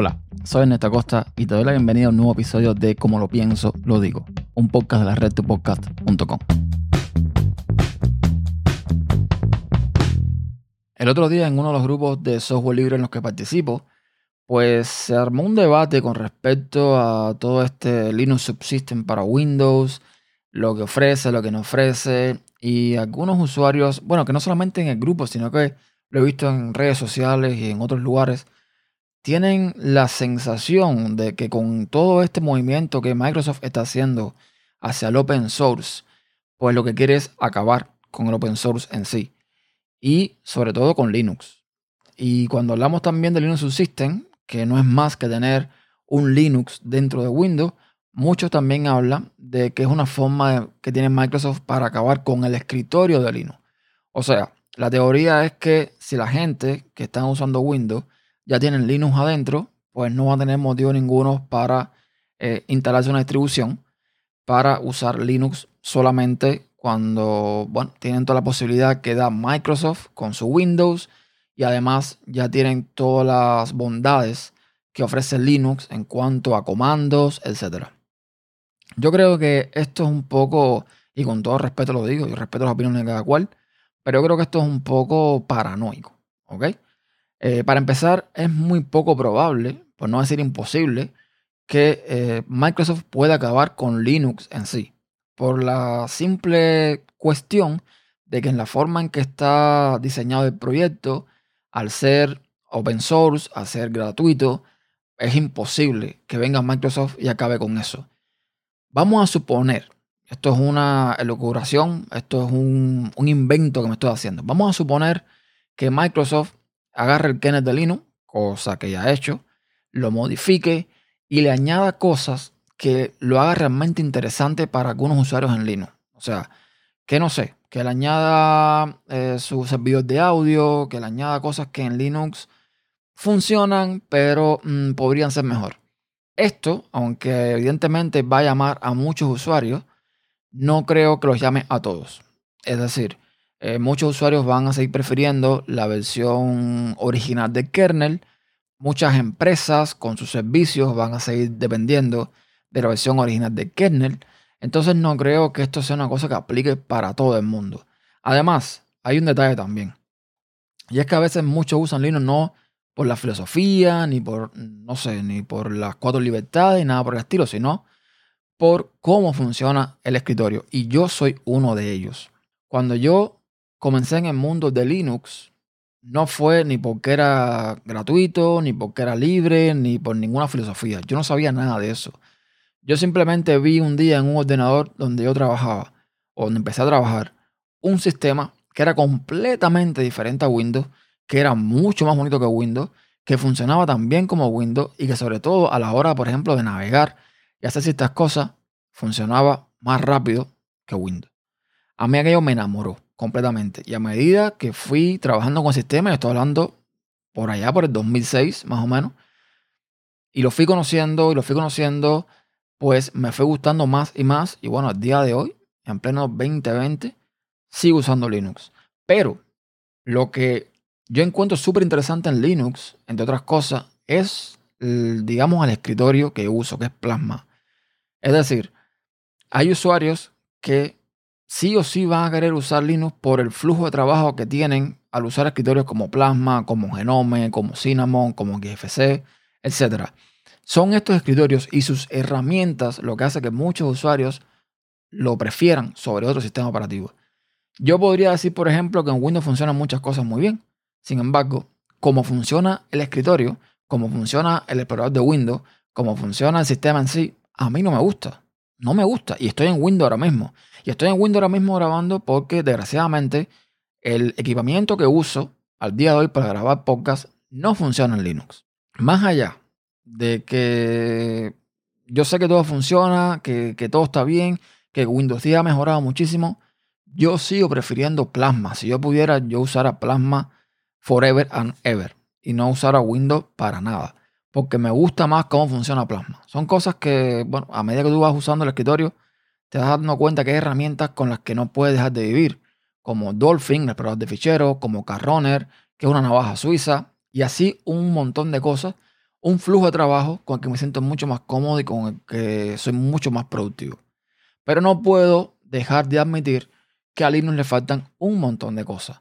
Hola, soy Ernesto Costa y te doy la bienvenida a un nuevo episodio de Como lo pienso, lo digo, un podcast de la red podcast.com. El otro día en uno de los grupos de software libre en los que participo, pues se armó un debate con respecto a todo este Linux Subsystem para Windows, lo que ofrece, lo que no ofrece, y algunos usuarios, bueno, que no solamente en el grupo, sino que lo he visto en redes sociales y en otros lugares, tienen la sensación de que con todo este movimiento que Microsoft está haciendo hacia el open source, pues lo que quiere es acabar con el open source en sí. Y sobre todo con Linux. Y cuando hablamos también de Linux Subsystem, que no es más que tener un Linux dentro de Windows, muchos también hablan de que es una forma que tiene Microsoft para acabar con el escritorio de Linux. O sea, la teoría es que si la gente que está usando Windows ya tienen Linux adentro, pues no va a tener motivo ninguno para eh, instalarse una distribución para usar Linux solamente cuando bueno, tienen toda la posibilidad que da Microsoft con su Windows y además ya tienen todas las bondades que ofrece Linux en cuanto a comandos, etc. Yo creo que esto es un poco, y con todo respeto lo digo, y respeto las opiniones de cada cual, pero yo creo que esto es un poco paranoico, ¿ok? Eh, para empezar, es muy poco probable, por no decir imposible, que eh, Microsoft pueda acabar con Linux en sí. Por la simple cuestión de que en la forma en que está diseñado el proyecto, al ser open source, al ser gratuito, es imposible que venga Microsoft y acabe con eso. Vamos a suponer, esto es una elucubración, esto es un, un invento que me estoy haciendo. Vamos a suponer que Microsoft agarre el kernel de Linux, cosa que ya ha hecho, lo modifique y le añada cosas que lo haga realmente interesante para algunos usuarios en Linux. O sea, que no sé, que le añada eh, sus servidores de audio, que le añada cosas que en Linux funcionan, pero mm, podrían ser mejor. Esto, aunque evidentemente va a llamar a muchos usuarios, no creo que los llame a todos. Es decir, eh, muchos usuarios van a seguir prefiriendo la versión original del kernel. Muchas empresas con sus servicios van a seguir dependiendo de la versión original del kernel. Entonces no creo que esto sea una cosa que aplique para todo el mundo. Además, hay un detalle también. Y es que a veces muchos usan Linux no por la filosofía, ni por, no sé, ni por las cuatro libertades, ni nada por el estilo, sino por cómo funciona el escritorio. Y yo soy uno de ellos. Cuando yo comencé en el mundo de Linux, no fue ni porque era gratuito, ni porque era libre, ni por ninguna filosofía. Yo no sabía nada de eso. Yo simplemente vi un día en un ordenador donde yo trabajaba, o donde empecé a trabajar, un sistema que era completamente diferente a Windows, que era mucho más bonito que Windows, que funcionaba tan bien como Windows y que sobre todo a la hora, por ejemplo, de navegar y hacer ciertas cosas, funcionaba más rápido que Windows. A mí aquello me enamoró completamente. Y a medida que fui trabajando con el sistema, estoy hablando por allá, por el 2006 más o menos, y lo fui conociendo y lo fui conociendo, pues me fue gustando más y más. Y bueno, al día de hoy, en pleno 2020, sigo usando Linux. Pero lo que yo encuentro súper interesante en Linux, entre otras cosas, es, digamos, el escritorio que uso, que es Plasma. Es decir, hay usuarios que sí o sí van a querer usar Linux por el flujo de trabajo que tienen al usar escritorios como Plasma, como Genome, como Cinnamon, como GFC, etc. Son estos escritorios y sus herramientas lo que hace que muchos usuarios lo prefieran sobre otro sistema operativo. Yo podría decir, por ejemplo, que en Windows funcionan muchas cosas muy bien. Sin embargo, como funciona el escritorio, como funciona el explorador de Windows, como funciona el sistema en sí, a mí no me gusta. No me gusta. Y estoy en Windows ahora mismo. Y estoy en Windows ahora mismo grabando porque desgraciadamente el equipamiento que uso al día de hoy para grabar podcast no funciona en Linux. Más allá de que yo sé que todo funciona, que, todo está bien, que Windows 10 ha mejorado muchísimo, yo sigo prefiriendo Plasma. Si yo pudiera, yo usara Plasma forever and ever y no usara Windows para nada porque me gusta más cómo funciona Plasma. Son cosas que, bueno, a medida que tú vas usando el escritorio, te das dando cuenta que hay herramientas con las que no puedes dejar de vivir, como Dolphin, el explorador de ficheros, como Carrunner, que es una navaja suiza, y así un montón de cosas. un flujo de trabajo con el que me siento mucho más cómodo y con el que soy mucho más productivo. Pero no puedo dejar de admitir que a Linux le faltan un montón de cosas.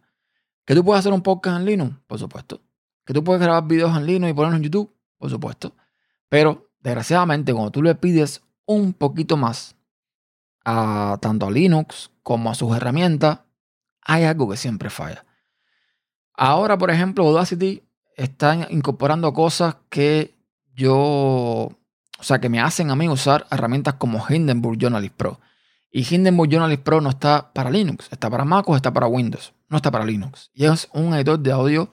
¿Que tú puedes hacer un podcast en Linux? Por supuesto. ¿Que tú puedes grabar videos en Linux y ponerlos en YouTube? Por supuesto. Pero, desgraciadamente, cuando tú le pides un poquito más a tanto a Linux como a sus herramientas, hay algo que siempre falla. Ahora, por ejemplo, Audacity está incorporando cosas que yo, o sea, que me hacen a mí usar herramientas como Hindenburg Journalist Pro. Y Hindenburg Journalist Pro no está para Linux, está para MacOS, está para Windows, no está para Linux. Y es un editor de audio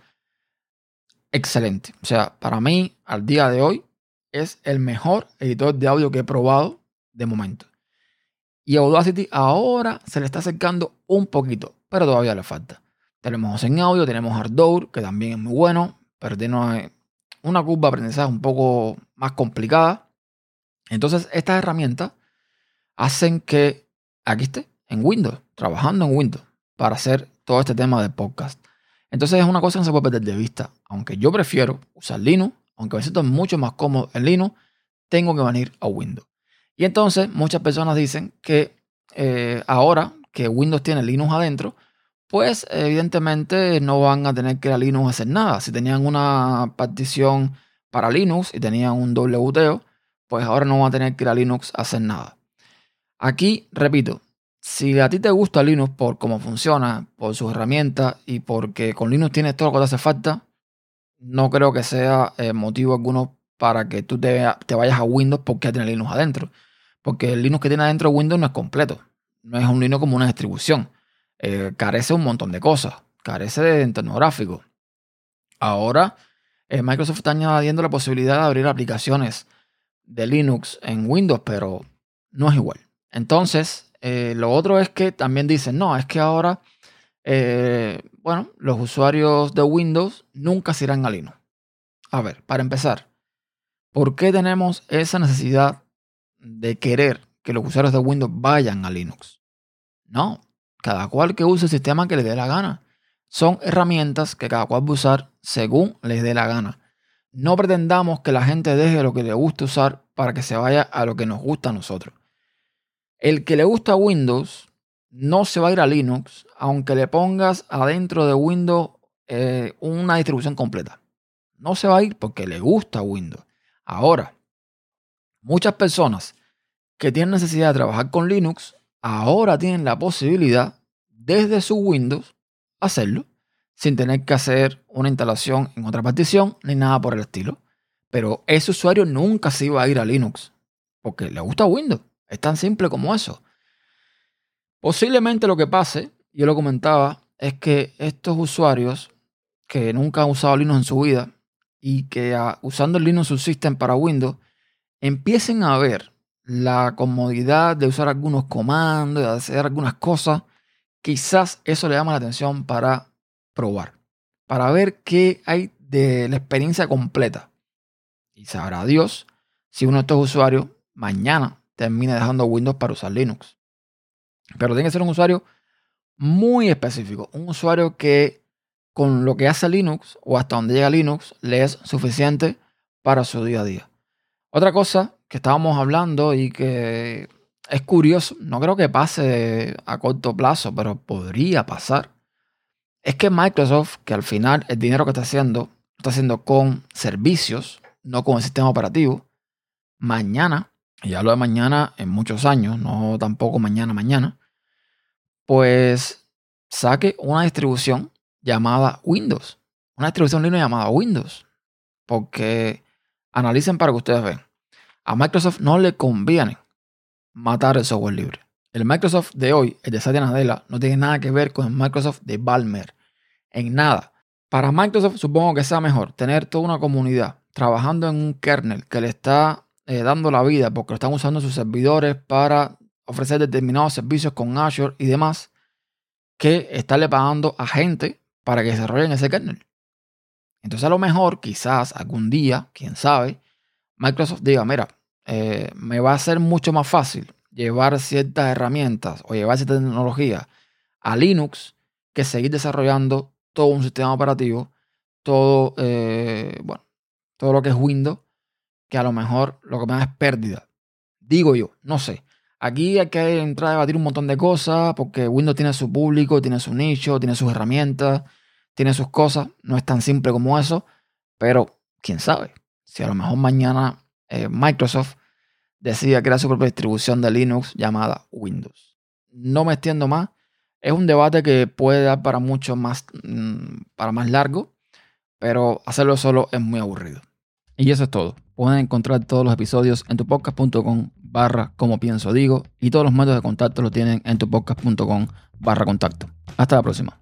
excelente. O sea, para mí, al día de hoy, es el mejor editor de audio que he probado de momento. Y Audacity ahora se le está acercando un poquito, pero todavía le falta. Tenemos en audio, tenemos Ardour, que también es muy bueno, pero tiene una curva de aprendizaje un poco más complicada. Entonces, estas herramientas hacen que aquí esté, en Windows, trabajando en Windows, para hacer todo este tema de podcast. Entonces, es una cosa que no se puede perder de vista. Aunque yo prefiero usar Linux, aunque me siento mucho más cómodo en Linux, tengo que venir a Windows. Y entonces, muchas personas dicen que eh, ahora que Windows tiene Linux adentro, pues evidentemente no van a tener que ir a Linux a hacer nada. Si tenían una partición para Linux y tenían un doble boteo, pues ahora no van a tener que ir a Linux a hacer nada. Aquí, repito, si a ti te gusta Linux por cómo funciona, por sus herramientas y porque con Linux tienes todo lo que te hace falta, no creo que sea eh, motivo alguno para que tú te, vayas a Windows porque tiene Linux adentro. Porque el Linux que tiene adentro Windows no es completo. No es un Linux como una distribución. Eh, carece un montón de cosas. Carece de entorno gráfico. Ahora, eh, Microsoft está añadiendo la posibilidad de abrir aplicaciones de Linux en Windows, pero no es igual. Entonces, eh, lo otro es que también dicen, no, es que ahora, bueno, los usuarios de Windows nunca se irán a Linux. A ver, para empezar, ¿por qué tenemos esa necesidad de querer que los usuarios de Windows vayan a Linux? No, cada cual que use el sistema que le dé la gana. Son herramientas que cada cual va a usar según les dé la gana. No pretendamos que la gente deje lo que le gusta usar para que se vaya a lo que nos gusta a nosotros. El que le gusta Windows no se va a ir a Linux, aunque le pongas adentro de Windows eh, una distribución completa. No se va a ir porque le gusta Windows. Ahora, muchas personas que tienen necesidad de trabajar con Linux ahora tienen la posibilidad desde su Windows hacerlo sin tener que hacer una instalación en otra partición ni nada por el estilo. Pero ese usuario nunca se iba a ir a Linux porque le gusta Windows. Es tan simple como eso. Posiblemente lo que pase, yo lo comentaba, es que estos usuarios que nunca han usado Linux en su vida y que ah, usando el Linux Subsystem para Windows empiecen a ver la comodidad de usar algunos comandos, de hacer algunas cosas, quizás eso le llama la atención para probar, para ver qué hay de la experiencia completa. Y sabrá Dios si uno de estos usuarios mañana termina dejando Windows para usar Linux. Pero tiene que ser un usuario muy específico, un usuario que con lo que hace Linux o hasta donde llega Linux le es suficiente para su día a día. Otra cosa que estábamos hablando y que es curioso, no creo que pase a corto plazo, pero podría pasar, es que Microsoft, que al final el dinero que está haciendo, está haciendo con servicios, no con el sistema operativo, mañana, y ya lo de mañana en muchos años, no tampoco mañana, mañana, pues saque una distribución llamada Windows. Una distribución Linux llamada Windows. Porque analicen para que ustedes vean. A Microsoft no le conviene matar el software libre. El Microsoft de hoy, el de Satya Nadella, no tiene nada que ver con el Microsoft de Balmer. En nada. Para Microsoft supongo que sea mejor tener toda una comunidad trabajando en un kernel que le está eh, dando la vida porque lo están usando sus servidores para ofrecer determinados servicios con Azure y demás, que estarle pagando a gente para que desarrollen ese kernel. Entonces a lo mejor, quizás algún día, quién sabe, Microsoft diga, mira, eh, me va a ser mucho más fácil llevar ciertas herramientas o llevar cierta tecnología a Linux que seguir desarrollando todo un sistema operativo, todo, eh, bueno, todo lo que es Windows, que a lo mejor lo que me da es pérdida. Digo yo, no sé. Aquí hay que entrar a debatir un montón de cosas porque Windows tiene su público, tiene su nicho, tiene sus herramientas, tiene sus cosas. No es tan simple como eso, pero quién sabe. Si a lo mejor mañana eh, Microsoft decide crear su propia distribución de Linux llamada Windows. No me extiendo más. Es un debate que puede dar para mucho más, mm, para más largo, pero hacerlo solo es muy aburrido. Y eso es todo. Pueden encontrar todos los episodios en tupodcast.com barra como pienso digo y todos los métodos de contacto lo tienen en tupodcast.com barra contacto. Hasta la próxima.